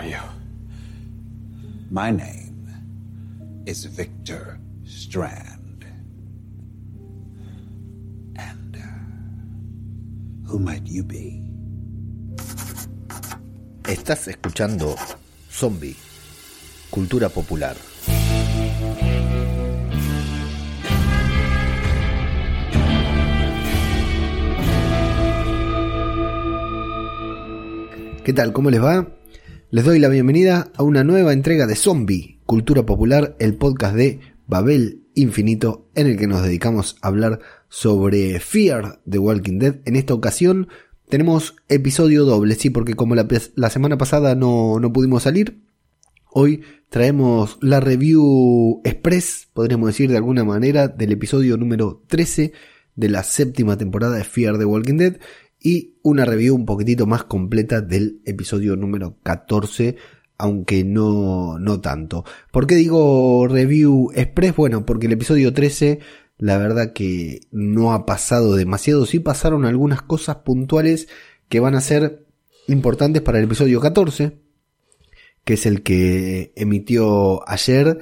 are you? My name is Victor Strand. And uh, who might you be? Estás escuchando Zombie, Cultura Popular. ¿Qué tal? ¿Cómo les va? Les doy la bienvenida a una nueva entrega de Zombie, Cultura Popular, el podcast de Babel Infinito, en el que nos dedicamos a hablar sobre Fear de Walking Dead. En esta ocasión tenemos episodio doble, sí, porque como la, semana pasada no, no pudimos salir, hoy traemos la review express, podríamos decir de alguna manera, del episodio número 13 de la séptima temporada de Fear the Walking Dead y una review un poquitito más completa del episodio número 14, aunque no, no tanto. ¿Por qué digo review express? Bueno, porque el episodio 13 la verdad que no ha pasado demasiado, sí pasaron algunas cosas puntuales que van a ser importantes para el episodio 14, que es el que emitió ayer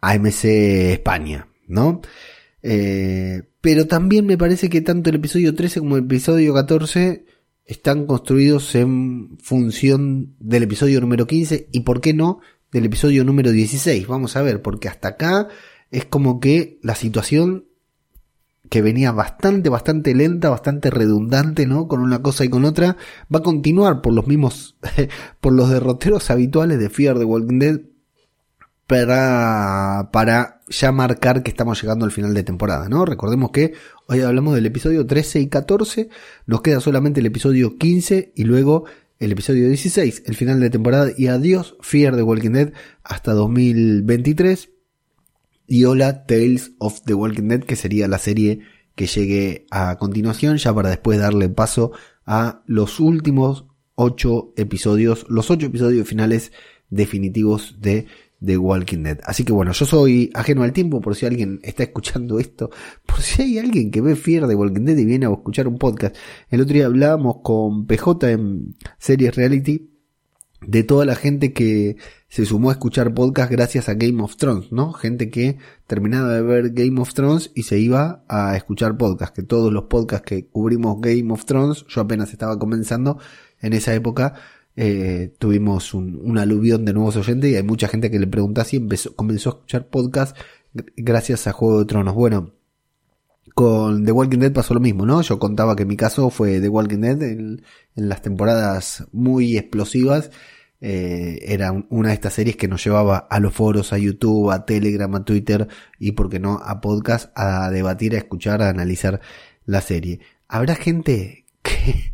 AMC España, ¿no? Eh, pero también me parece que tanto el episodio 13 como el episodio 14 están construidos en función del episodio número 15 y, ¿por qué no?, del episodio número 16. Vamos a ver, porque hasta acá es como que la situación que venía bastante, bastante lenta, bastante redundante, ¿no? Con una cosa y con otra, va a continuar por los mismos, por los derroteros habituales de Fear the Walking Dead para, para ya marcar que estamos llegando al final de temporada, ¿no? Recordemos que hoy hablamos del episodio 13 y 14, nos queda solamente el episodio 15 y luego el episodio 16, el final de temporada y adiós Fear the Walking Dead hasta 2023 y hola Tales of the Walking Dead que sería la serie que llegue a continuación ya para después darle paso a los últimos 8 episodios, los 8 episodios finales definitivos de de Walking Dead. Así que bueno, yo soy ajeno al tiempo por si alguien está escuchando esto, por si hay alguien que ve Fear de Walking Dead y viene a escuchar un podcast. El otro día hablábamos con PJ en Series Reality de toda la gente que se sumó a escuchar podcast gracias a Game of Thrones, ¿no? Gente que terminaba de ver Game of Thrones y se iba a escuchar podcast, que todos los podcasts que cubrimos Game of Thrones, yo apenas estaba comenzando en esa época, eh, tuvimos un, aluvión de nuevos oyentes y hay mucha gente que le pregunta si empezó, comenzó a escuchar podcast gracias a Juego de Tronos. Bueno, con The Walking Dead pasó lo mismo, ¿no? Yo contaba que mi caso fue The Walking Dead en, las temporadas muy explosivas. Eh, era una de estas series que nos llevaba a los foros, a YouTube, a Telegram, a Twitter y, por qué no, a podcast, a debatir, a escuchar, a analizar la serie. Habrá gente que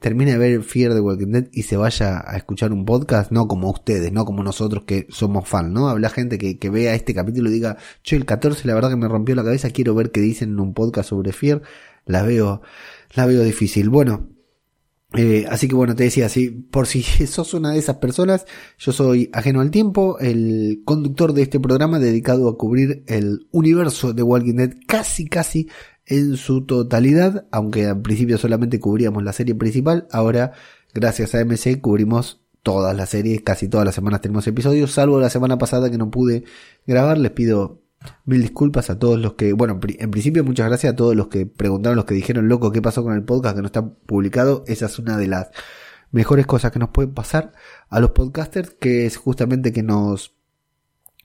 termine de ver Fear de Walking Dead y se vaya a escuchar un podcast, no como ustedes, no como nosotros que somos fan, ¿no? Habla gente que, que vea este capítulo y diga, che, el 14 la verdad que me rompió la cabeza, quiero ver qué dicen en un podcast sobre Fear, la veo, la veo difícil. Bueno, eh, así que bueno, te decía, si por si sos una de esas personas, yo soy ajeno al tiempo, el conductor de este programa dedicado a cubrir el universo de Walking Dead casi, casi en su totalidad, aunque al principio solamente cubríamos la serie principal, ahora gracias a MC cubrimos todas las series, casi todas las semanas tenemos episodios, salvo la semana pasada que no pude grabar, les pido mil disculpas a todos los que, bueno, en principio muchas gracias a todos los que preguntaron, los que dijeron, loco, ¿qué pasó con el podcast que no está publicado? Esa es una de las mejores cosas que nos pueden pasar a los podcasters, que es justamente que nos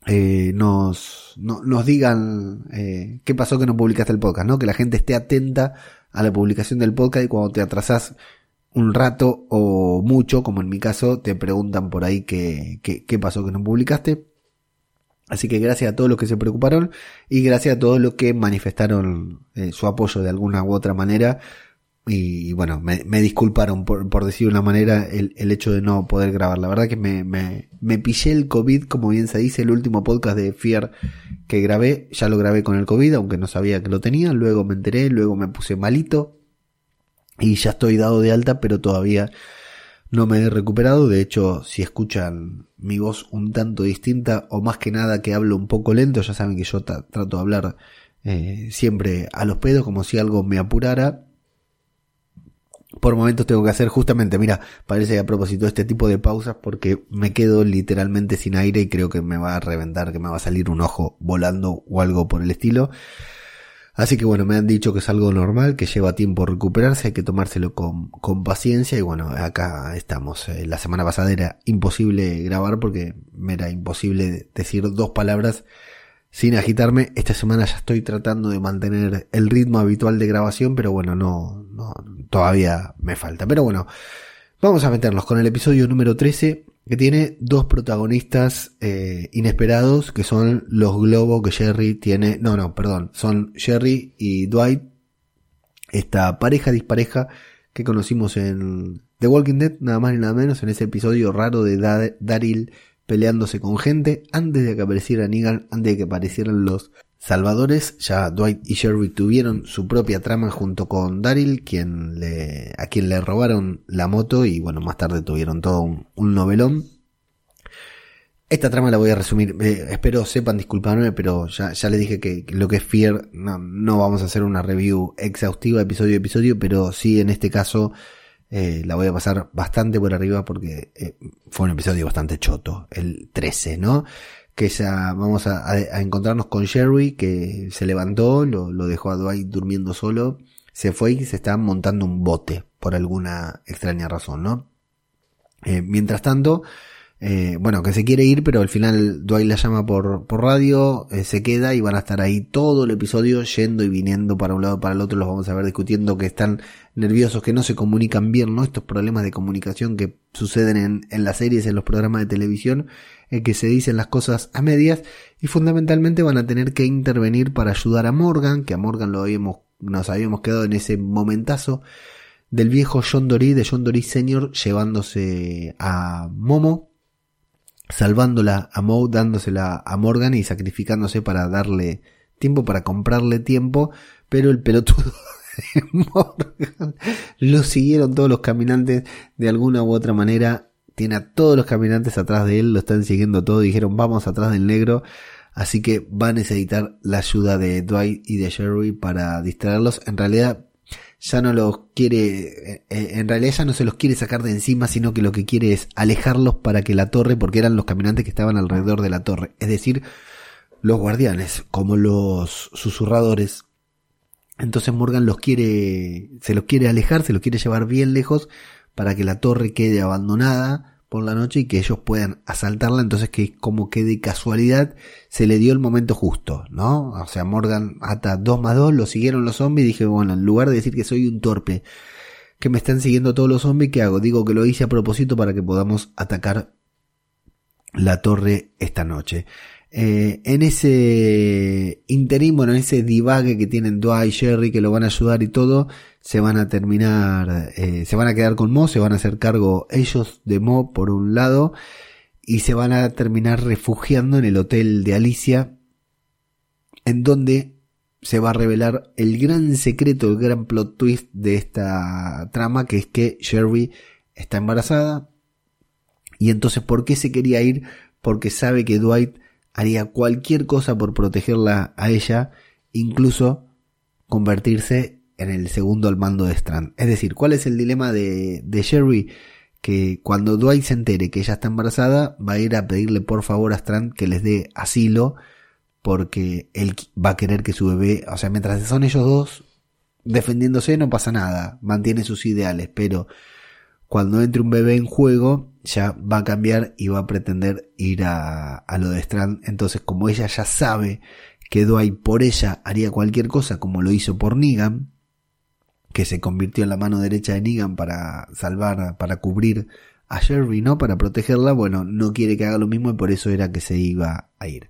eh, nos, nos digan eh, qué pasó que no publicaste el podcast, ¿no? Que la gente esté atenta a la publicación del podcast y cuando te atrasás un rato o mucho, como en mi caso, te preguntan por ahí qué, qué, pasó que no publicaste. Así que gracias a todos los que se preocuparon y gracias a todos los que manifestaron eh, su apoyo de alguna u otra manera y, bueno, me, disculparon por, por decir de una manera el, el, hecho de no poder grabar. La verdad que me, me, me pillé el COVID, como bien se dice, el último podcast de Fear que grabé, ya lo grabé con el COVID, aunque no sabía que lo tenía, luego me enteré, luego me puse malito y ya estoy dado de alta, pero todavía no me he recuperado. De hecho, si escuchan mi voz un tanto distinta o más que nada que hablo un poco lento, ya saben que yo trato de hablar eh, siempre a los pedos como si algo me apurara por momentos tengo que hacer justamente, mira, parece a propósito este tipo de pausas porque me quedo literalmente sin aire y creo que me va a reventar, que me va a salir un ojo volando o algo por el estilo. Así que bueno, me han dicho que es algo normal, que lleva tiempo recuperarse, hay que tomárselo con, con paciencia y bueno, acá estamos. Eh, la semana pasada era imposible grabar porque me era imposible decir dos palabras sin agitarme. Esta semana ya estoy tratando de mantener el ritmo habitual de grabación, pero bueno, no, no todavía me falta. Pero bueno, vamos a meternos con el episodio número 13 que tiene dos protagonistas eh, inesperados, que son los globos que Jerry tiene, no, no, perdón, son Jerry y Dwight, esta pareja dispareja que conocimos en The Walking Dead, nada más ni nada menos, en ese episodio raro de Daryl peleándose con gente, antes de que apareciera Negan, antes de que aparecieran los Salvadores, ya Dwight y Sherry tuvieron su propia trama junto con Daryl, a quien le robaron la moto y bueno, más tarde tuvieron todo un, novelón. Esta trama la voy a resumir, eh, espero sepan disculparme, pero ya, ya les dije que, lo que es Fear no, no, vamos a hacer una review exhaustiva episodio a episodio, pero sí en este caso eh, la voy a pasar bastante por arriba porque eh, fue un episodio bastante choto, el 13, ¿no? que ya vamos a, encontrarnos con Sherry, que se levantó, lo, dejó a Dwight durmiendo solo, se fue y se está montando un bote, por alguna extraña razón, ¿no? Eh, mientras tanto, eh, bueno, que se quiere ir, pero al final Dwight la llama por, radio, se queda y van a estar ahí todo el episodio yendo y viniendo para un lado para el otro, los vamos a ver discutiendo que están nerviosos, que no se comunican bien, ¿no? Estos problemas de comunicación que suceden en, en las series, en los programas de televisión, en que se dicen las cosas a medias y fundamentalmente van a tener que intervenir para ayudar a Morgan, que a Morgan lo habíamos, nos habíamos quedado en ese momentazo del viejo John Dory, de John Dory Senior, llevándose a Momo, salvándola a Moe, dándosela a Morgan y sacrificándose para darle tiempo, para comprarle tiempo, pero el pelotudo Morgan lo siguieron todos los caminantes de alguna u otra manera tiene a todos los caminantes atrás de él, lo están siguiendo todo, dijeron vamos atrás del negro, así que va a necesitar la ayuda de Dwight y de Sherry para distraerlos. En realidad ya no los quiere, eh, eh, en realidad ya no se los quiere sacar de encima, sino que lo que quiere es alejarlos para que la torre, porque eran los caminantes que estaban alrededor de la torre, es decir, los guardianes, como los susurradores. Entonces Morgan los quiere, se los quiere alejar, se los quiere llevar bien lejos para que la torre quede abandonada por la noche y que ellos puedan asaltarla, entonces que como que de casualidad se le dio el momento justo, ¿no? O sea, Morgan ata dos más dos, lo siguieron los zombies y dije, bueno, en lugar de decir que soy un torpe, que me están siguiendo todos los zombies, ¿qué hago? Digo que lo hice a propósito para que podamos atacar la torre esta noche. Eh, en ese interín, bueno, en ese divague que tienen Dwight y Jerry que lo van a ayudar y todo, se van a terminar, eh, se van a quedar con Mo, se van a hacer cargo ellos de Mo por un lado y se van a terminar refugiando en el hotel de Alicia, en donde se va a revelar el gran secreto, el gran plot twist de esta trama, que es que Jerry está embarazada. Y entonces, ¿por qué se quería ir? Porque sabe que Dwight haría cualquier cosa por protegerla a ella, incluso convertirse en el segundo al mando de Strand. Es decir, ¿cuál es el dilema de, de Sherry? Que cuando Dwight se entere que ella está embarazada, va a ir a pedirle por favor a Strand que les dé asilo, porque él va a querer que su bebé, o sea, mientras son ellos dos defendiéndose no pasa nada, mantiene sus ideales, pero cuando entre un bebé en juego, ya va a cambiar y va a pretender ir a, a lo de Strand. Entonces, como ella ya sabe que Dwight por ella haría cualquier cosa, como lo hizo por Negan, que se convirtió en la mano derecha de Negan para salvar, para cubrir a Sherry, ¿no? Para protegerla, bueno, no quiere que haga lo mismo y por eso era que se iba a ir.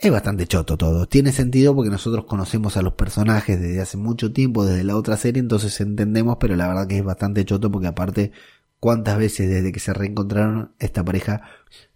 Es bastante choto todo. Tiene sentido porque nosotros conocemos a los personajes desde hace mucho tiempo, desde la otra serie, entonces entendemos, pero la verdad que es bastante choto porque aparte, cuántas veces desde que se reencontraron esta pareja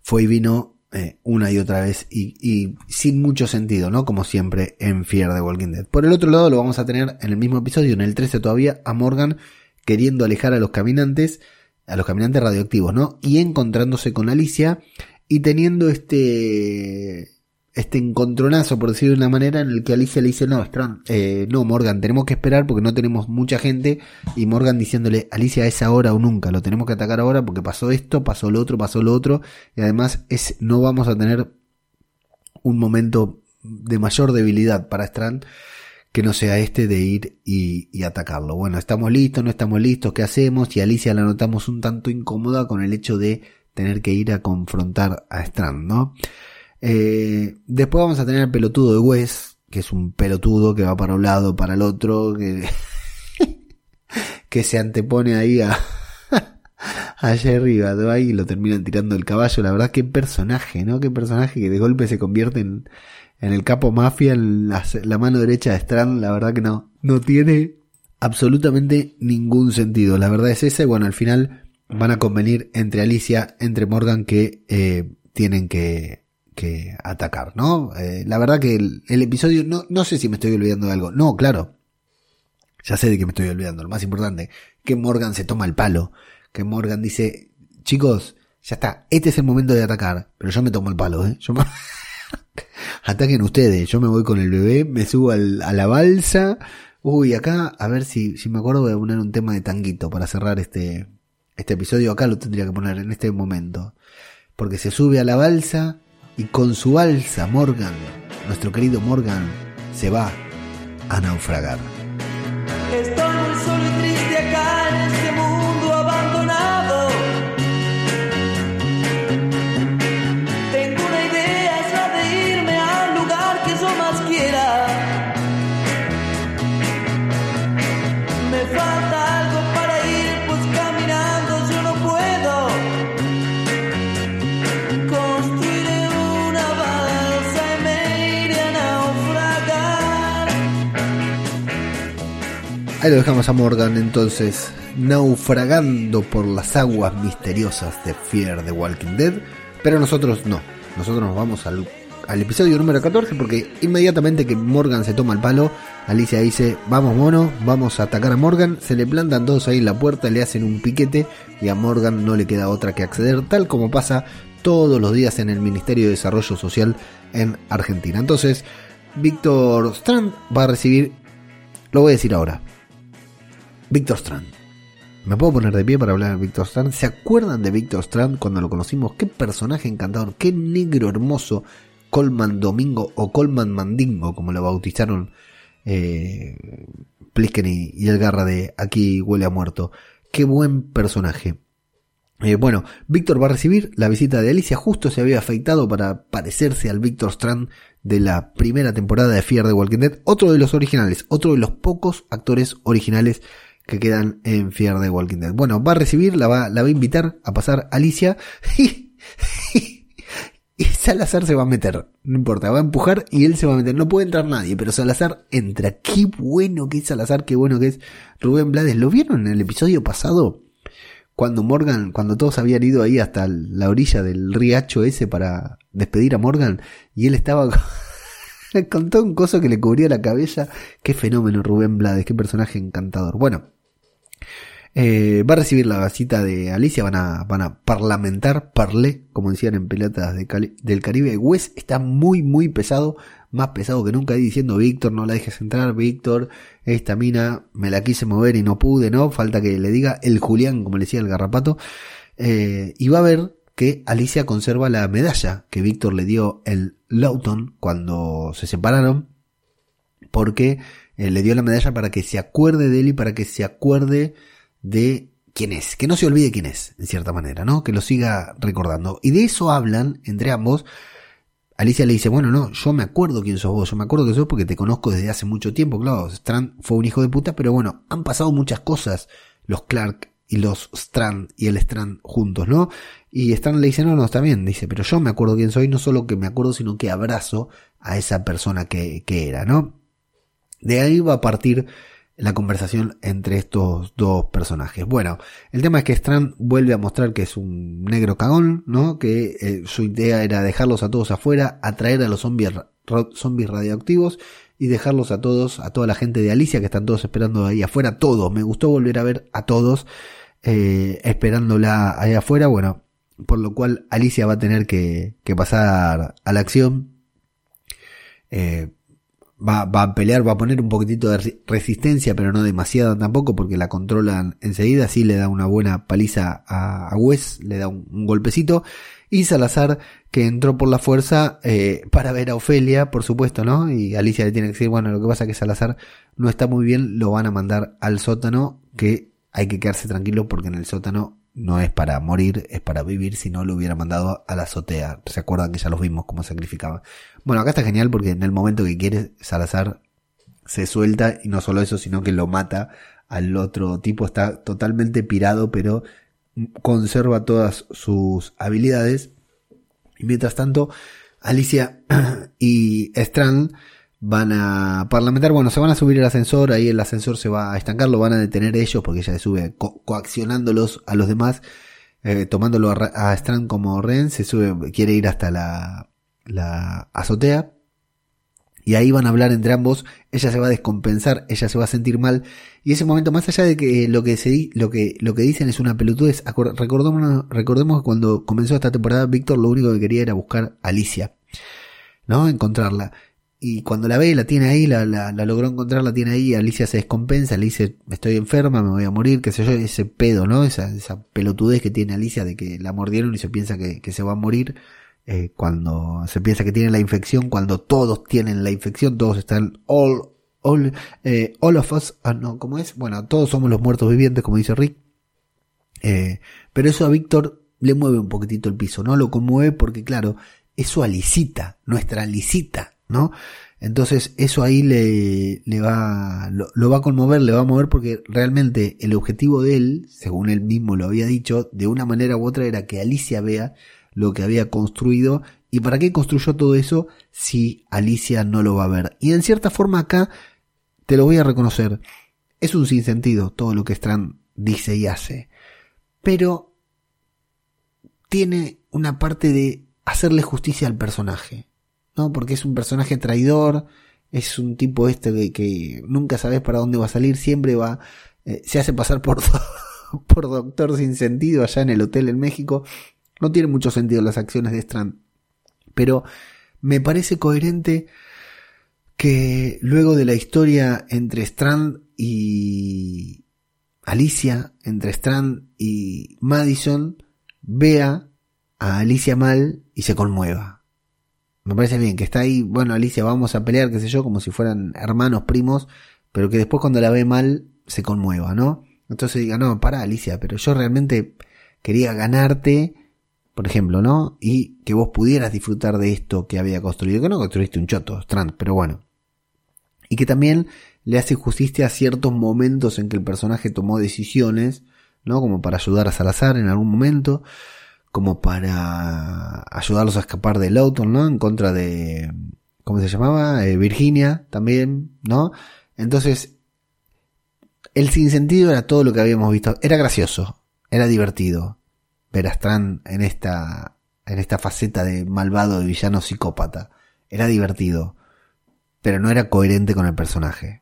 fue y vino eh, una y otra vez y, sin mucho sentido, ¿no? Como siempre en Fear de Walking Dead. Por el otro lado lo vamos a tener en el mismo episodio, en el 13 todavía, a Morgan queriendo alejar a los caminantes, a los caminantes radioactivos, ¿no? Y encontrándose con Alicia y teniendo este este encontronazo, por decirlo de una manera, en el que Alicia le dice, no, Strand, eh, no, Morgan, tenemos que esperar porque no tenemos mucha gente. Y Morgan diciéndole, Alicia, es ahora o nunca, lo tenemos que atacar ahora porque pasó esto, pasó lo otro, pasó lo otro. Y además es, no vamos a tener un momento de mayor debilidad para Strand que no sea este de ir y, y, atacarlo. Bueno, estamos listos, no estamos listos, ¿qué hacemos? Y Alicia la notamos un tanto incómoda con el hecho de tener que ir a confrontar a Strand, ¿no? Eh, después vamos a tener el pelotudo de Wes, que es un pelotudo que va para un lado, para el otro, que, que se antepone ahí a, a Jerry Badway y lo terminan tirando el caballo. La verdad, qué personaje, ¿no? Qué personaje que de golpe se convierte en, el capo mafia, en la, la, mano derecha de Strand. La verdad que no, no tiene absolutamente ningún sentido. La verdad es esa y bueno, al final van a convenir entre Alicia, entre Morgan que eh, tienen que que atacar, ¿no? Eh, la verdad que el, episodio, no, no sé si me estoy olvidando de algo. No, claro. Ya sé de que me estoy olvidando. Lo más importante, que Morgan se toma el palo. Que Morgan dice, chicos, ya está, este es el momento de atacar. Pero yo me tomo el palo, ¿eh? Yo me... Ataquen ustedes. Yo me voy con el bebé, me subo al, a la balsa. Uy, acá, a ver si, si me acuerdo, voy a poner un tema de tanguito para cerrar este, este episodio. Acá lo tendría que poner en este momento. Porque se sube a la balsa y con su balsa Morgan, nuestro querido Morgan, se va a naufragar. Ahí lo dejamos a Morgan entonces, naufragando por las aguas misteriosas de Fear the Walking Dead, pero nosotros no, nosotros nos vamos al, al episodio número 14 porque inmediatamente que Morgan se toma el palo, Alicia dice, vamos mono, vamos a atacar a Morgan, se le plantan todos ahí en la puerta, le hacen un piquete y a Morgan no le queda otra que acceder, tal como pasa todos los días en el Ministerio de Desarrollo Social en Argentina. Entonces, Víctor Strand va a recibir, lo voy a decir ahora, Víctor Strand. Me puedo poner de pie para hablar de Víctor Strand. ¿Se acuerdan de Víctor Strand cuando lo conocimos? Qué personaje encantador, qué negro hermoso. Colman Domingo o Colman Mandingo, como lo bautizaron eh, Plisken y, el garra de Aquí huele a muerto. Qué buen personaje. Eh, bueno, Víctor va a recibir la visita de Alicia. Justo se había afeitado para parecerse al Víctor Strand de la primera temporada de Fear the Walking Dead. Otro de los originales, otro de los pocos actores originales que quedan en Fear the Walking Dead. Bueno, va a recibir, la va, a invitar a pasar Alicia y, y Salazar se va a meter. No importa, va a empujar y él se va a meter. No puede entrar nadie, pero Salazar entra. Qué bueno que es Salazar, qué bueno que es Rubén Blades. ¿Lo vieron en el episodio pasado? Cuando Morgan, cuando todos habían ido ahí hasta la orilla del riacho ese para despedir a Morgan y él estaba con todo un coso que le cubría la cabeza. Qué fenómeno Rubén Blades, qué personaje encantador. Bueno, eh, va a recibir la visita de Alicia, van a, van a parlamentar, parlé, como decían en pelotas del Caribe. Wes está muy, muy pesado, más pesado que nunca, diciendo, Víctor, no la dejes entrar, Víctor, esta mina me la quise mover y no pude, ¿no? Falta que le diga el Julián, como le decía el garrapato. Eh, y va a ver que Alicia conserva la medalla que Víctor le dio el Lawton cuando se separaron, porque eh, le dio la medalla para que se acuerde de él y para que se acuerde de quién es, que no se olvide quién es, en cierta manera, ¿no? Que lo siga recordando. Y de eso hablan entre ambos. Alicia le dice, bueno, no, yo me acuerdo quién sos vos, yo me acuerdo que sos porque te conozco desde hace mucho tiempo, claro, Strand fue un hijo de puta, pero bueno, han pasado muchas cosas, los Clark y los Strand y el Strand juntos, ¿no? Y Strand le dice, no, no, está bien, dice, pero yo me acuerdo quién soy, no solo que me acuerdo, sino que abrazo a esa persona que, que era, ¿no? De ahí va a partir la conversación entre estos dos personajes. Bueno, el tema es que Strand vuelve a mostrar que es un negro cagón, ¿no? Que eh, su idea era dejarlos a todos afuera, atraer a los zombies, zombies radioactivos y dejarlos a todos, a toda la gente de Alicia que están todos esperando ahí afuera, todos. Me gustó volver a ver a todos eh, esperándola ahí afuera, bueno, por lo cual Alicia va a tener que, que pasar a la acción eh, va, va a pelear, va a poner un poquitito de resistencia, pero no demasiado tampoco, porque la controlan enseguida, sí le da una buena paliza a, a Wes, le da un, un golpecito, y Salazar, que entró por la fuerza eh, para ver a Ofelia, por supuesto, ¿no? Y Alicia le tiene que decir, bueno, lo que pasa es que Salazar no está muy bien, lo van a mandar al sótano, que hay que quedarse tranquilo porque en el sótano no es para morir, es para vivir, si no lo hubiera mandado a la azotea. ¿Se acuerdan que ya los vimos cómo sacrificaban? Bueno, acá está genial porque en el momento que quiere, Salazar se suelta y no solo eso, sino que lo mata al otro tipo, está totalmente pirado, pero conserva todas sus habilidades. Y mientras tanto, Alicia y Strand van a parlamentar, bueno, se van a subir el ascensor, ahí el ascensor se va a estancar, lo van a detener ellos porque ella se sube coaccionándolos a los demás, eh, tomándolo a, Strand como Ren, se sube, quiere ir hasta la, la azotea y ahí van a hablar entre ambos, ella se va a descompensar, ella se va a sentir mal, y ese momento, más allá de que lo que se lo que, lo que dicen es una pelotudez, recordemos, recordemos que cuando comenzó esta temporada, Víctor lo único que quería era buscar a Alicia, ¿no? Encontrarla. Y cuando la ve, la tiene ahí, la, la, logró encontrar, la tiene ahí, Alicia se descompensa, le dice, estoy enferma, me voy a morir, qué sé yo, ese pedo, ¿no? Esa, esa pelotudez que tiene Alicia de que la mordieron y se piensa que, se va a morir eh, cuando se piensa que tiene la infección, cuando todos tienen la infección, todos están all, all, eh, all of us, ah, no, ¿cómo es? Bueno, todos somos los muertos vivientes, como dice Rick. Eh, pero eso a Víctor le mueve un poquitito el piso, ¿no? Lo conmueve porque, claro, eso a Licita, nuestra Licita, Entonces eso ahí le, le va, lo, lo, va a conmover, le va a mover porque realmente el objetivo de él, según él mismo lo había dicho, de una manera u otra era que Alicia vea lo que había construido y para qué construyó todo eso si Alicia no lo va a ver. Y en cierta forma acá te lo voy a reconocer. Es un sinsentido todo lo que Strand dice y hace. Pero tiene una parte de hacerle justicia al personaje. ¿No? Porque es un personaje traidor, es un tipo este de que nunca sabes para dónde va a salir, siempre va, eh, se hace pasar por, por doctor sin sentido allá en el hotel en México no tiene mucho sentido las acciones de Strand. Pero me parece coherente que luego de la historia entre Strand y Alicia, entre Strand y Madison, vea a Alicia mal y se conmueva. Me parece bien que está ahí, bueno, Alicia, vamos a pelear, qué sé yo, como si fueran hermanos, primos, pero que después cuando la ve mal se conmueva, ¿no? Entonces diga, no, para Alicia, pero yo realmente quería ganarte por ejemplo, ¿no? Y que vos pudieras disfrutar de esto que había construido, que no construiste un choto, Strand, pero bueno. Y que también le hace justicia a ciertos momentos en que el personaje tomó decisiones, ¿no? Como para ayudar a Salazar en algún momento, como para ayudarlos a escapar de Lawton, ¿no? En contra de, ¿cómo se llamaba? Eh, Virginia también, ¿no? Entonces, el sinsentido era todo lo que habíamos visto. Era gracioso, era divertido, ver en esta, en esta faceta de malvado, de villano psicópata. Era divertido, pero no era coherente con el personaje.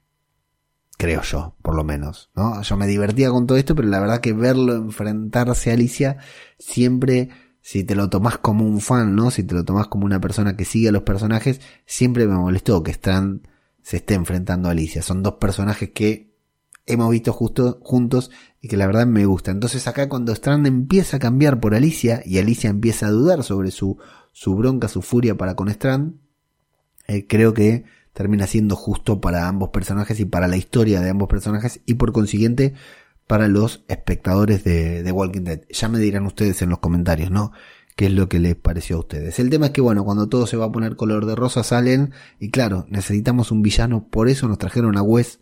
Creo yo, por lo menos, ¿no? Yo me divertía con todo esto, pero la verdad que verlo enfrentarse a Alicia siempre, si te lo tomás como un fan, ¿no? Si te lo tomás como una persona que sigue a los personajes, siempre me molestó que Strand se esté enfrentando a Alicia. Son dos personajes que hemos visto justo juntos y que la verdad me gusta. Entonces acá cuando Strand empieza a cambiar por Alicia y Alicia empieza a dudar sobre su, su bronca, su furia para con Strand, eh, creo que termina siendo justo para ambos personajes y para la historia de ambos personajes y por consiguiente para los espectadores de, Walking Dead. Ya me dirán ustedes en los comentarios, ¿no? qué es lo que les pareció a ustedes. El tema es que, bueno, cuando todo se va a poner color de rosa salen y claro, necesitamos un villano, por eso nos trajeron a Wes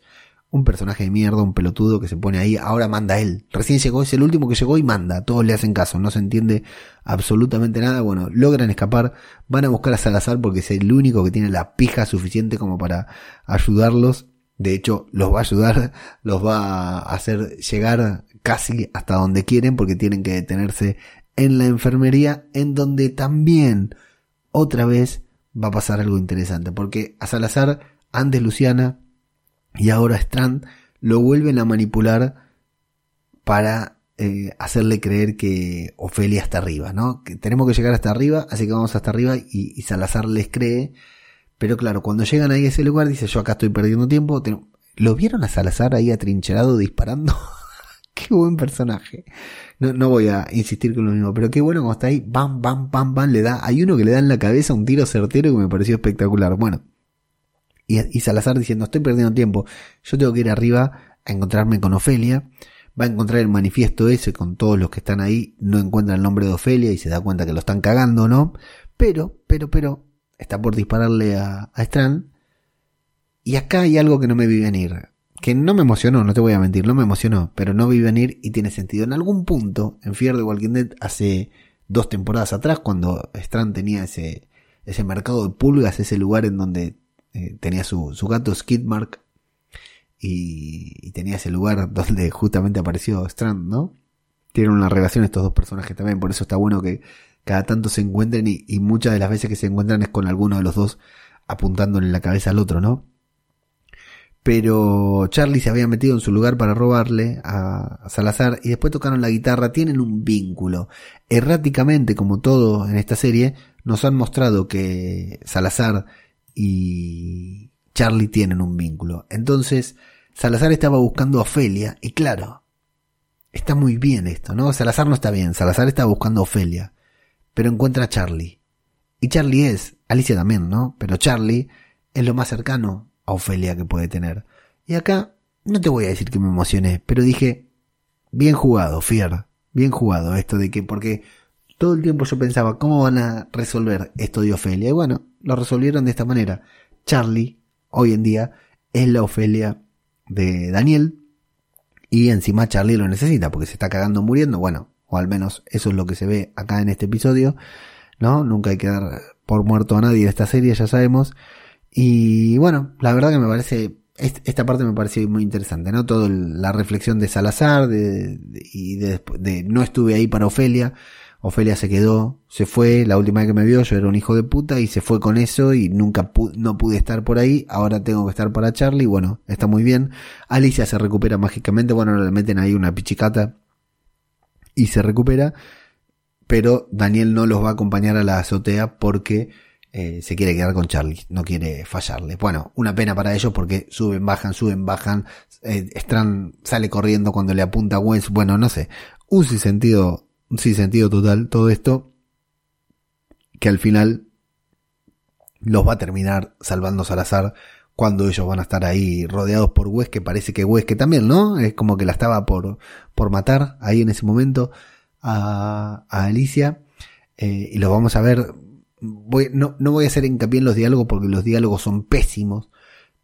un personaje de mierda, un pelotudo que se pone ahí, ahora manda él. Recién llegó, es el último que llegó y manda, todos le hacen caso, no se entiende absolutamente nada. Bueno, logran escapar, van a buscar a Salazar porque es el único que tiene la pija suficiente como para ayudarlos. De hecho, los va a ayudar, los va a hacer llegar casi hasta donde quieren porque tienen que detenerse en la enfermería en donde también otra vez va a pasar algo interesante porque a Salazar, antes Luciana, y ahora Strand lo vuelven a manipular para eh, hacerle creer que Ofelia está arriba, ¿no? Que tenemos que llegar hasta arriba, así que vamos hasta arriba y, Salazar les cree, Pero claro, cuando llegan ahí a ese lugar, dice, yo acá estoy perdiendo tiempo. ¿Lo vieron a Salazar ahí atrincherado disparando? qué buen personaje. No, no voy a insistir con lo mismo, pero qué bueno como está ahí, bam, bam, bam, bam, le da. Hay uno que le da en la cabeza un tiro certero que me pareció espectacular. Bueno, y, Salazar diciendo, estoy perdiendo tiempo, yo tengo que ir arriba a encontrarme con Ofelia. Va a encontrar el manifiesto ese con todos los que están ahí, no encuentra el nombre de Ofelia y se da cuenta que lo están cagando, ¿no? Pero, pero, pero, está por dispararle a, a Strand. Y acá hay algo que no me vi venir que no me emocionó, no te voy a mentir, no me emocionó, pero no vi venir y tiene sentido. En algún punto, en Fear de Walking Dead, hace dos temporadas atrás, cuando Strand tenía ese, ese mercado de pulgas, ese lugar en donde eh, tenía su, su gato Skidmark y, y, tenía ese lugar donde justamente apareció Strand, ¿no? Tienen una relación estos dos personajes también, por eso está bueno que cada tanto se encuentren y, y muchas de las veces que se encuentran es con alguno de los dos apuntándole la cabeza al otro, ¿no? pero Charlie se había metido en su lugar para robarle a Salazar y después tocaron la guitarra, tienen un vínculo. Erráticamente, como todo en esta serie, nos han mostrado que Salazar y Charlie tienen un vínculo. Entonces, Salazar estaba buscando a Ofelia y claro, está muy bien esto, ¿no? Salazar no está bien, Salazar está buscando a Ofelia, pero encuentra a Charlie. Y Charlie es, Alicia también, ¿no? Pero Charlie es lo más cercano a Ofelia que puede tener. Y acá, no te voy a decir que me emocioné, pero dije, bien jugado, Fier, bien jugado esto de que, porque todo el tiempo yo pensaba, ¿cómo van a resolver esto de Ofelia? Y bueno, lo resolvieron de esta manera. Charlie, hoy en día, es la Ofelia de Daniel, y encima Charlie lo necesita porque se está cagando muriendo, bueno, o al menos eso es lo que se ve acá en este episodio, ¿no? Nunca hay que dar por muerto a nadie en esta serie, ya sabemos. Y bueno, la verdad que me parece, esta parte me pareció muy interesante, ¿no? Toda la reflexión de Salazar de, y de, de, no estuve ahí para Ofelia. Ofelia se quedó, se fue, la última vez que me vio yo era un hijo de puta y se fue con eso y nunca no pude estar por ahí, ahora tengo que estar para Charlie, bueno, está muy bien. Alicia se recupera mágicamente, bueno, le meten ahí una pichicata y se recupera, pero Daniel no los va a acompañar a la azotea porque eh, se quiere quedar con Charlie, no quiere fallarle. Bueno, una pena para ellos porque suben, bajan, suben, bajan. Eh, Strand sale corriendo cuando le apunta a Wes. Bueno, no sé. Un sentido, sin sentido total todo esto. Que al final los va a terminar salvando Salazar cuando ellos van a estar ahí rodeados por Wes, que parece que Wes que también, ¿no? Es como que la estaba por, por matar ahí en ese momento a, Alicia. Eh, y los vamos a ver voy, no, no voy a hacer hincapié en los diálogos porque los diálogos son pésimos,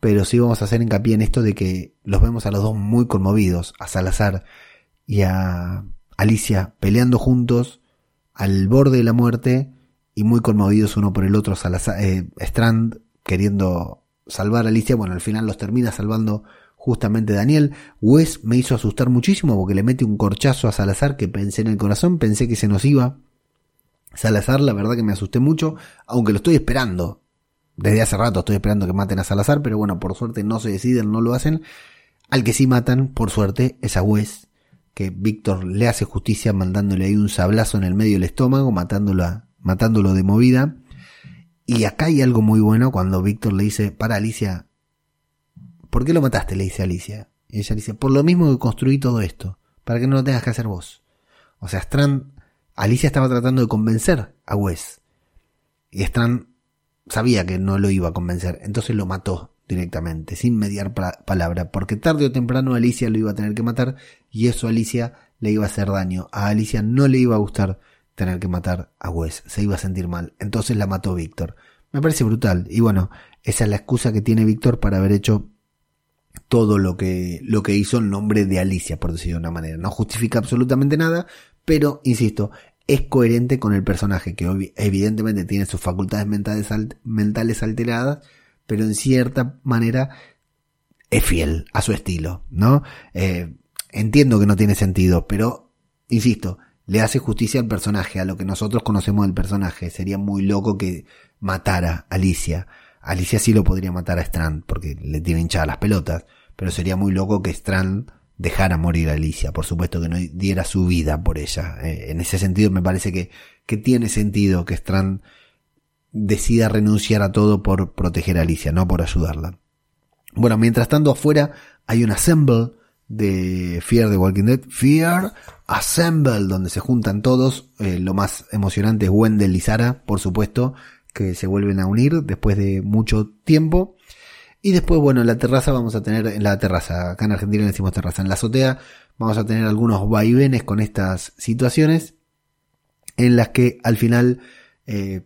pero sí vamos a hacer hincapié en esto de que los vemos a los dos muy conmovidos, a Salazar y a Alicia peleando juntos al borde de la muerte y muy conmovidos uno por el otro, Salazar, eh, Strand queriendo salvar a Alicia, bueno, al final los termina salvando justamente Daniel. Wes me hizo asustar muchísimo porque le mete un corchazo a Salazar que pensé en el corazón, pensé que se nos iba Salazar, la verdad que me asusté mucho, aunque lo estoy esperando. Desde hace rato estoy esperando que maten a Salazar, pero bueno, por suerte no se deciden, no lo hacen. Al que sí matan, por suerte, es a Wes, que Víctor le hace justicia mandándole ahí un sablazo en el medio del estómago, matándolo, matándolo de movida. Y acá hay algo muy bueno cuando Víctor le dice, para Alicia, ¿por qué lo mataste? Le dice Alicia. Y ella dice, por lo mismo que construí todo esto, para que no lo tengas que hacer vos. O sea, Strand Alicia estaba tratando de convencer a Wes. Y Strand sabía que no lo iba a convencer, entonces lo mató directamente, sin mediar palabra, porque tarde o temprano Alicia lo iba a tener que matar y eso a Alicia le iba a hacer daño. A Alicia no le iba a gustar tener que matar a Wes, se iba a sentir mal, entonces la mató Víctor. Me parece brutal y bueno, esa es la excusa que tiene Víctor para haber hecho todo lo que, lo que hizo en nombre de Alicia, por decirlo de una manera. No justifica absolutamente nada, pero, insisto, es coherente con el personaje, que evidentemente tiene sus facultades mentales, mentales alteradas, pero en cierta manera es fiel a su estilo, ¿no? Eh, entiendo que no tiene sentido, pero, insisto, le hace justicia al personaje, a lo que nosotros conocemos del personaje. Sería muy loco que matara a Alicia. Alicia sí lo podría matar a Strand, porque le tiene hinchadas las pelotas, pero sería muy loco que Strand dejara morir a Alicia, por supuesto que no diera su vida por ella. Eh, en ese sentido me parece que, que tiene sentido que Strand decida renunciar a todo por proteger a Alicia, no por ayudarla. Bueno, mientras tanto afuera hay un assemble de Fear de Walking Dead. Fear Assemble, donde se juntan todos. Eh, lo más emocionante es Wendell y Sara, por supuesto, que se vuelven a unir después de mucho tiempo. Y después, bueno, en la terraza vamos a tener, en la terraza, acá en Argentina decimos terraza, en la azotea vamos a tener algunos vaivenes con estas situaciones en las que al final eh,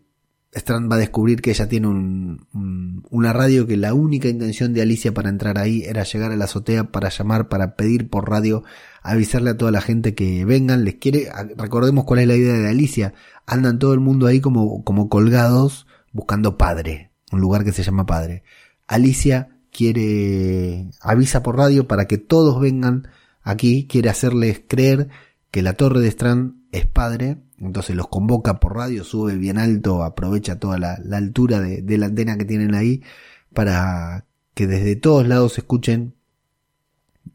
Strand va a descubrir que ella tiene un, una radio que la única intención de Alicia para entrar ahí era llegar a la azotea para llamar, para pedir por radio, avisarle a toda la gente que vengan, les quiere, recordemos cuál es la idea de Alicia, andan todo el mundo ahí como, como colgados buscando padre, un lugar que se llama padre. Alicia quiere, avisa por radio para que todos vengan aquí, quiere hacerles creer que la torre de Strand es padre, entonces los convoca por radio, sube bien alto, aprovecha toda la, altura de, la antena que tienen ahí para que desde todos lados escuchen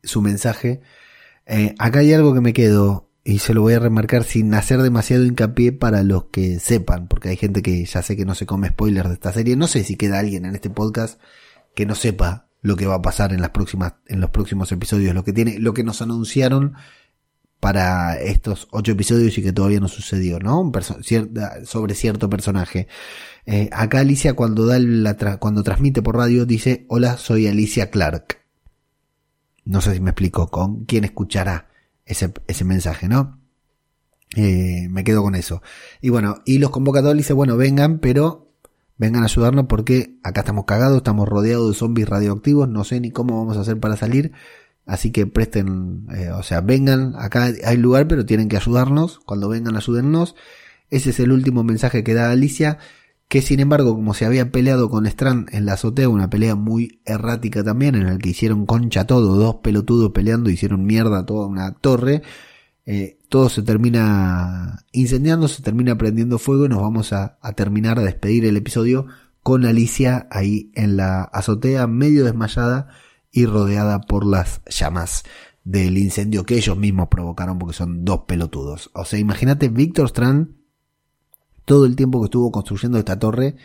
su mensaje. Eh, acá hay algo que me quedo y se lo voy a remarcar sin hacer demasiado hincapié para los que sepan, porque hay gente que ya sé que no se come spoilers de esta serie. No sé si queda alguien en este podcast que no sepa lo que va a pasar en las próximas, en los próximos episodios, lo que tiene, lo que nos anunciaron para estos ocho episodios y que todavía no sucedió, ¿no? sobre cierto personaje. Eh, acá Alicia cuando da cuando transmite por radio dice, hola, soy Alicia Clark. No sé si me explico con quién escuchará ese, ese mensaje, ¿no? Eh, me quedo con eso. Y bueno, y los convocadores dice, bueno, vengan, pero vengan a ayudarnos porque acá estamos cagados, estamos rodeados de zombies radioactivos, no sé ni cómo vamos a hacer para salir. Así que presten, eh, o sea, vengan, acá hay lugar, pero tienen que ayudarnos. Cuando vengan, ayúdennos. Ese es el último mensaje que da Alicia, que sin embargo, como se había peleado con Strand en la azotea, una pelea muy errática también, en la que hicieron concha todo, dos pelotudos peleando, hicieron mierda toda una torre. Eh, todo se termina incendiando, se termina prendiendo fuego y nos vamos a, a terminar a despedir el episodio con Alicia ahí en la azotea, medio desmayada y rodeada por las llamas del incendio que ellos mismos provocaron porque son dos pelotudos. O sea, imagínate Víctor Strand todo el tiempo que estuvo construyendo esta torre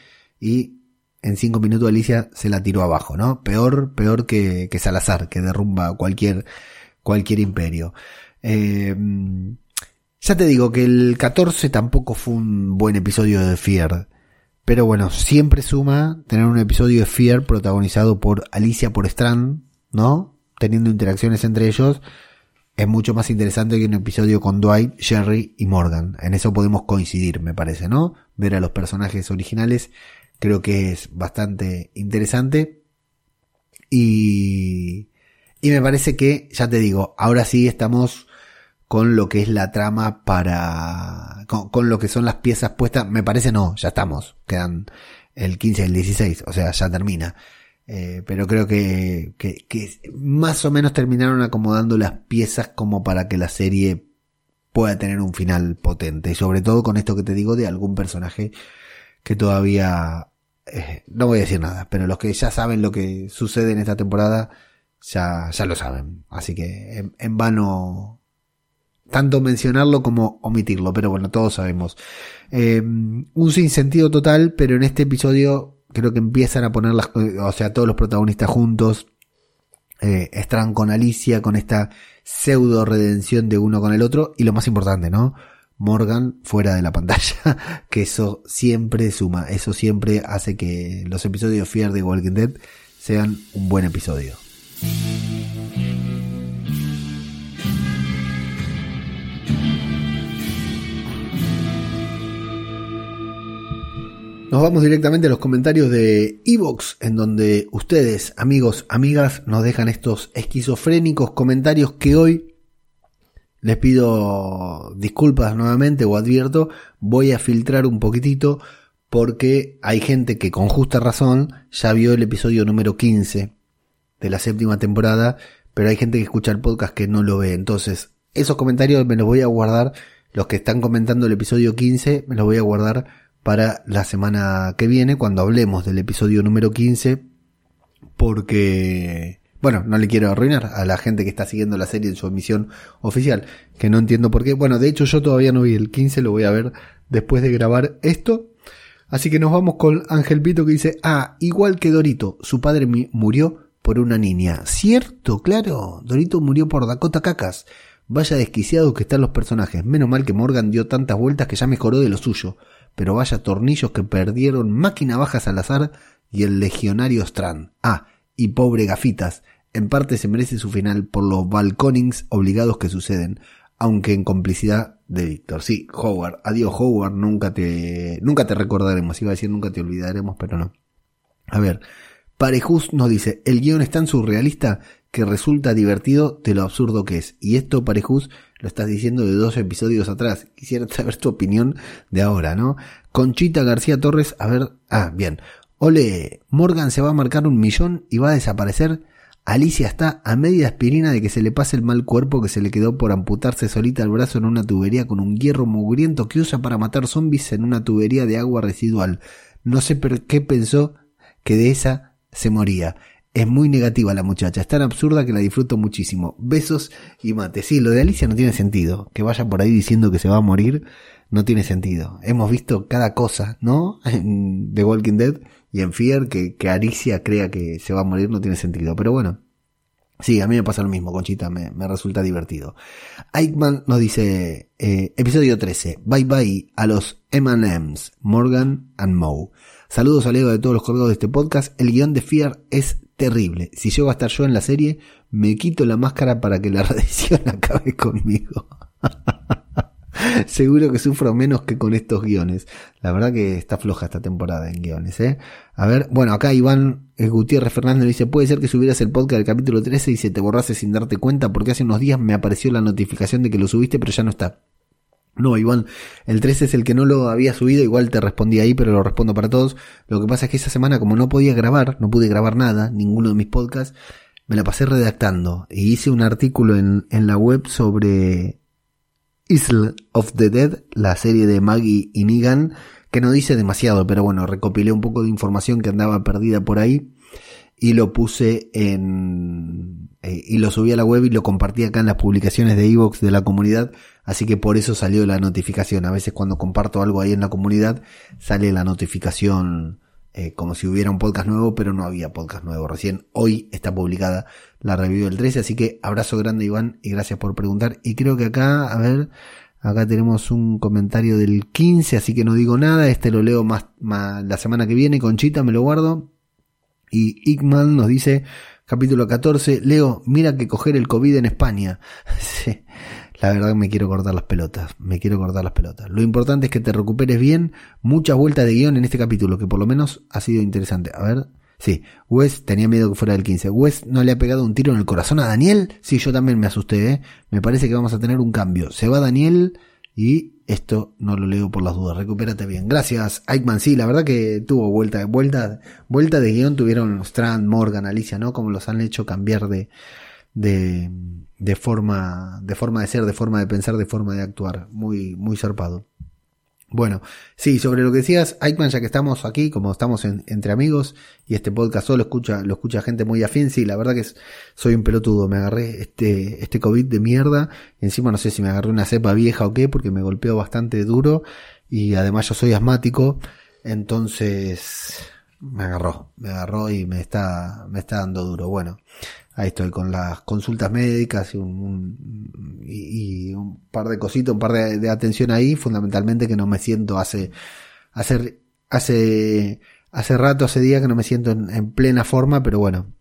y en cinco minutos Alicia se la tiró abajo, ¿no? Peor, peor que, que Salazar, que derrumba cualquier, cualquier imperio. Eh, ya te digo que el 14 tampoco fue un buen episodio de Fear. Pero bueno, siempre suma tener un episodio de Fear protagonizado por Alicia por Strand, ¿no? Teniendo interacciones entre ellos. Es mucho más interesante que un episodio con Dwight, Jerry y Morgan. En eso podemos coincidir, me parece, ¿no? Ver a los personajes originales creo que es bastante interesante. Y, y me parece que, ya te digo, ahora sí estamos con lo que es la trama para, con, lo que son las piezas puestas, me parece no, ya estamos, quedan el 15 y el 16, o sea, ya termina. Eh, pero creo que, que, que, más o menos terminaron acomodando las piezas como para que la serie pueda tener un final potente. Y sobre todo con esto que te digo de algún personaje que todavía... Eh, no voy a decir nada, pero los que ya saben lo que sucede en esta temporada ya, ya lo saben. Así que en, en vano tanto mencionarlo como omitirlo, pero bueno, todos sabemos. Eh, un sinsentido total, pero en este episodio creo que empiezan a poner las, o sea, todos los protagonistas juntos, eh, están con Alicia, con esta pseudo redención de uno con el otro, y lo más importante, ¿no? Morgan fuera de la pantalla, que eso siempre suma, eso siempre hace que los episodios Fear de Walking Dead sean un buen episodio. Nos vamos directamente a los comentarios de Evox, en donde ustedes, amigos, amigas, nos dejan estos esquizofrénicos comentarios que hoy les pido disculpas nuevamente o advierto, voy a filtrar un poquitito porque hay gente que con justa razón ya vio el episodio número 15 de la séptima temporada, pero hay gente que escucha el podcast que no lo ve. Entonces, esos comentarios me los voy a guardar, los que están comentando el episodio 15, me los voy a guardar para la semana que viene cuando hablemos del episodio número 15 porque bueno, no le quiero arruinar a la gente que está siguiendo la serie en su emisión oficial, que no entiendo por qué. Bueno, de hecho yo todavía no vi el 15, lo voy a ver después de grabar esto. Así que nos vamos con Ángel Pito que dice, ah, igual que Dorito, su padre murió por una niña. Cierto, claro, Dorito murió por Dakota Cacas. Vaya desquiciados que están los personajes. Menos mal que Morgan dio tantas vueltas que ya mejoró de lo suyo. Pero vaya tornillos que perdieron máquina bajas al azar y el legionario Strand. Ah, y pobre gafitas. En parte se merece su final por los balconings obligados que suceden, aunque en complicidad de Víctor. Sí, Howard, adiós Howard, nunca te, nunca te recordaremos, iba a decir nunca te olvidaremos, pero no. A ver, Parejus nos dice, el guion es tan surrealista que resulta divertido de lo absurdo que es. Y esto, Parejus, lo estás diciendo de dos episodios atrás. Quisiera saber tu opinión de ahora, ¿no? Conchita García Torres, a ver, ah, bien. Ole, Morgan se va a marcar un millón y va a desaparecer. Alicia está a media aspirina de que se le pase el mal cuerpo que se le quedó por amputarse solita el brazo en una tubería con un hierro mugriento que usa para matar zombies en una tubería de agua residual. No sé por qué pensó que de esa se moría. Es muy negativa la muchacha, es tan absurda que la disfruto muchísimo. Besos y mate. Sí, lo de Alicia no tiene sentido. Que vaya por ahí diciendo que se va a morir, no tiene sentido. Hemos visto cada cosa, ¿no? En The Walking Dead y en Fear, que, que Alicia crea que se va a morir, no tiene sentido. Pero bueno, Sí, a mí me pasa lo mismo, Conchita, me, me resulta divertido. Eichmann nos dice, eh, episodio 13, bye bye a los M&M's, Morgan and Moe. Saludos a Leo de todos los colgados de este podcast, el guion de Fear es terrible. Si llego a estar yo en la serie, me quito la máscara para que la radiación acabe conmigo. Seguro que sufro menos que con estos guiones. La verdad que está floja esta temporada en guiones, ¿eh? A ver, bueno, acá Iván eh, Gutiérrez Fernández dice, puede ser que subieras el podcast del capítulo 13 y se te borrase sin darte cuenta porque hace unos días me apareció la notificación de que lo subiste pero ya no está. No, Iván, el 13 es el que no lo había subido, igual te respondí ahí, pero lo respondo para todos. Lo que pasa es que esa semana, como no podía grabar, no pude grabar nada, ninguno de mis podcasts, me la pasé redactando y hice un artículo en, en la web sobre Isle of the Dead, la serie de Maggie y Negan, que no dice demasiado, pero bueno, recopilé un poco de información que andaba perdida por ahí y lo puse en eh, y lo subí a la web y lo compartí acá en las publicaciones de Evox de la comunidad, así que por eso salió la notificación. A veces cuando comparto algo ahí en la comunidad sale la notificación eh, como si hubiera un podcast nuevo, pero no había podcast nuevo. Recién hoy está publicada la review del 13, así que abrazo grande Iván y gracias por preguntar. Y creo que acá, a ver, acá tenemos un comentario del 15, así que no digo nada, este lo leo más, más la semana que viene, Conchita me lo guardo. Y Ickman nos dice, capítulo 14, Leo, mira que coger el COVID en España. sí. La verdad me quiero cortar las pelotas, me quiero cortar las pelotas. Lo importante es que te recuperes bien, muchas vueltas de guion en este capítulo, que por lo menos ha sido interesante. A ver, sí, Wes tenía miedo que fuera del 15. Wes no le ha pegado un tiro en el corazón a Daniel. Sí, yo también me asusté, ¿eh? Me parece que vamos a tener un cambio. Se va Daniel y esto no lo leo por las dudas. Recupérate bien. Gracias, Eichmann. Sí, la verdad que tuvo vuelta, vuelta, vuelta de guion. Tuvieron Strand, Morgan, Alicia, ¿no? Como los han hecho cambiar de, de, de forma, de forma de ser, de forma de pensar, de forma de actuar. Muy, muy zarpado. Bueno, sí, sobre lo que decías, Eichmann, ya que estamos aquí, como estamos entre amigos, y este podcast solo escucha, lo escucha gente muy afín, sí, la verdad que soy un pelotudo, me agarré este, este COVID de mierda, encima no sé si me agarré una cepa vieja o qué, porque me golpeó bastante duro, y además yo soy asmático, entonces me agarró, me agarró y me está, me está dando duro. Bueno, ahí estoy con las consultas médicas y un, y, un par de cositas, un par de, atención ahí, fundamentalmente que no me siento hace, hace, hace, hace rato, hace día que no me siento en, plena forma, pero bueno,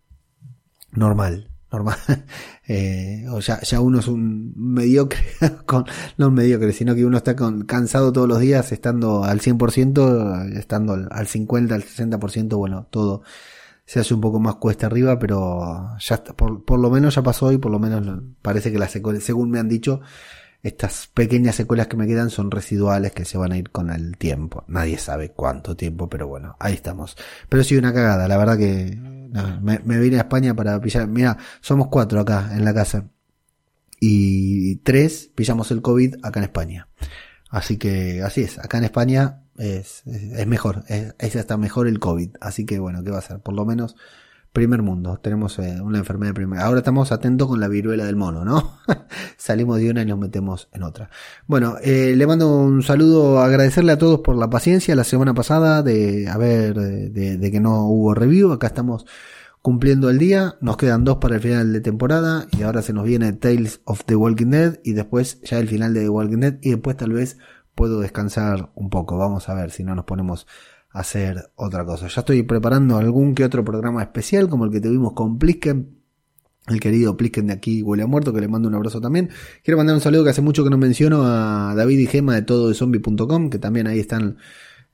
normal, normal. Eh, o ya, ya uno es un mediocre, con, no un mediocre, sino que uno está con, cansado todos los días, estando al 100%, estando al, al 50, al 60%, bueno, todo se hace un poco más cuesta arriba, pero ya por, por lo menos ya pasó y por lo menos parece que las secuelas, según me han dicho, estas pequeñas secuelas que me quedan son residuales que se van a ir con el tiempo. Nadie sabe cuánto tiempo, pero bueno, ahí estamos. Pero sí, una cagada, la verdad que me, me vine a España para pillar. Mira, somos cuatro acá en la casa. Y tres pillamos el COVID acá en España. Así que así es, acá en España es, es, mejor, es, es, hasta mejor el COVID. Así que bueno, ¿qué va a ser? Por lo menos primer mundo. Tenemos eh, una enfermedad primer. Ahora estamos atentos con la viruela del mono, ¿no? Salimos de una y nos metemos en otra. Bueno, eh, le mando un saludo, agradecerle a todos por la paciencia la semana pasada de haber, de, de que no hubo review. Acá estamos cumpliendo el día. Nos quedan dos para el final de temporada y ahora se nos viene Tales of the Walking Dead y después ya el final de The Walking Dead y después tal vez puedo descansar un poco. Vamos a ver si no nos ponemos a hacer otra cosa. Ya estoy preparando algún que otro programa especial como el que tuvimos con Plisken. El querido Plisken de aquí huele a muerto, que le mando un abrazo también. Quiero mandar un saludo que hace mucho que no menciono a David y Gema de todo de zombie.com, que también ahí están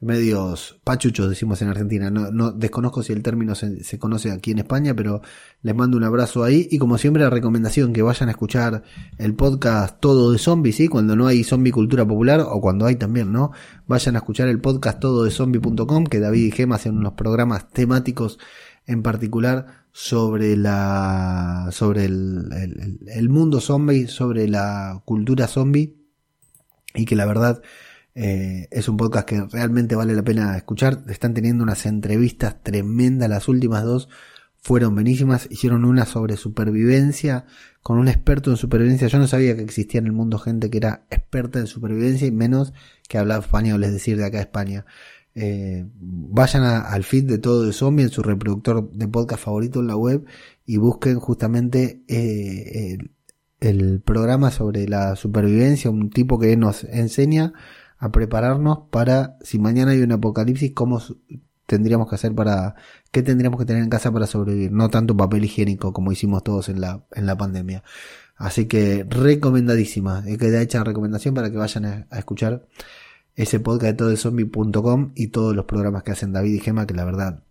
medios pachuchos, decimos en Argentina. No, no desconozco si el término se, se, conoce aquí en España, pero les mando un abrazo ahí. Y como siempre, la recomendación que vayan a escuchar el podcast Todo de Zombies, ¿sí? Cuando no hay zombie cultura popular, o cuando hay también, ¿no? Vayan a escuchar el podcast todo de zombie.com, que David y Gema hacen unos programas temáticos en particular sobre la sobre el, el, el mundo zombie, sobre la cultura zombie, y que la verdad eh, es un podcast que realmente vale la pena escuchar. Están teniendo unas entrevistas tremendas. Las últimas dos fueron buenísimas. Hicieron una sobre supervivencia con un experto en supervivencia. Yo no sabía que existía en el mundo gente que era experta en supervivencia y menos que hablaba español, es decir, de acá de España. Eh, vayan a, al feed de todo de zombie en su reproductor de podcast favorito en la web y busquen justamente eh, el, el programa sobre la supervivencia, un tipo que nos enseña a prepararnos para si mañana hay un apocalipsis, cómo tendríamos que hacer para, qué tendríamos que tener en casa para sobrevivir, no tanto papel higiénico como hicimos todos en la, en la pandemia. Así que recomendadísima, queda hecha recomendación para que vayan a, a escuchar ese podcast de todozombie.com y todos los programas que hacen David y Gema, que la verdad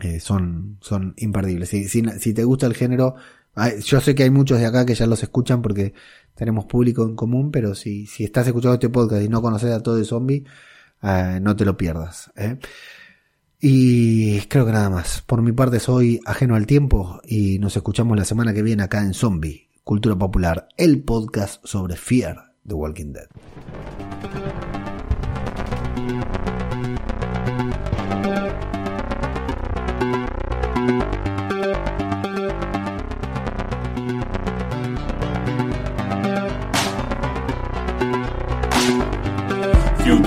eh, son, son imperdibles. Si, si, si, te gusta el género, yo sé que hay muchos de acá que ya los escuchan porque tenemos público en común, pero si, si estás escuchando este podcast y no conoces a todo de zombie, eh, no te lo pierdas. ¿eh? Y creo que nada más. Por mi parte soy ajeno al tiempo y nos escuchamos la semana que viene acá en Zombie, Cultura Popular, el podcast sobre Fear The Walking Dead.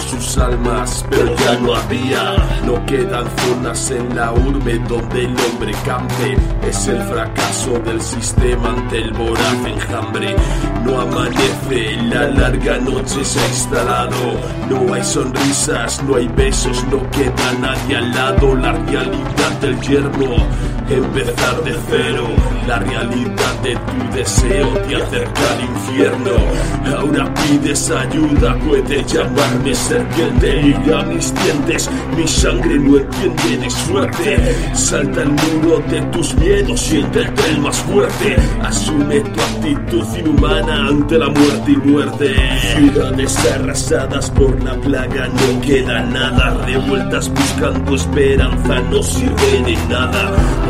sus almas, pero ya no había. No quedan zonas en la urbe donde el hombre campe. Es el fracaso del sistema ante el voraz enjambre. No amanece, la larga noche se ha instalado. No hay sonrisas, no hay besos, no queda nadie al lado. La realidad del yermo, empezar de cero. La realidad de tu deseo te acerca al infierno. Ahora pides ayuda, puede llamarme serpiente. Liga mis dientes, mi sangre no entiende de suerte. Salta el muro de tus miedos, siéntete el más fuerte. Asume tu actitud inhumana ante la muerte y muerte. Ciudades arrasadas por la plaga, no queda nada. Revueltas buscando esperanza, no sirve de nada.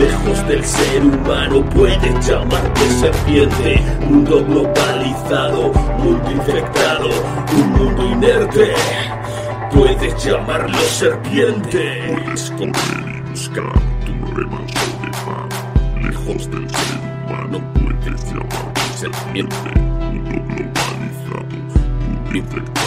Lejos del ser humano puedes llamarte serpiente. Mundo globalizado, mundo infectado, un mundo inerte. Puedes llamarlo serpiente. Puedes correr y buscar tu remanso de paz. Lejos del ser humano puedes llamarte serpiente. Mundo globalizado, mundo infectado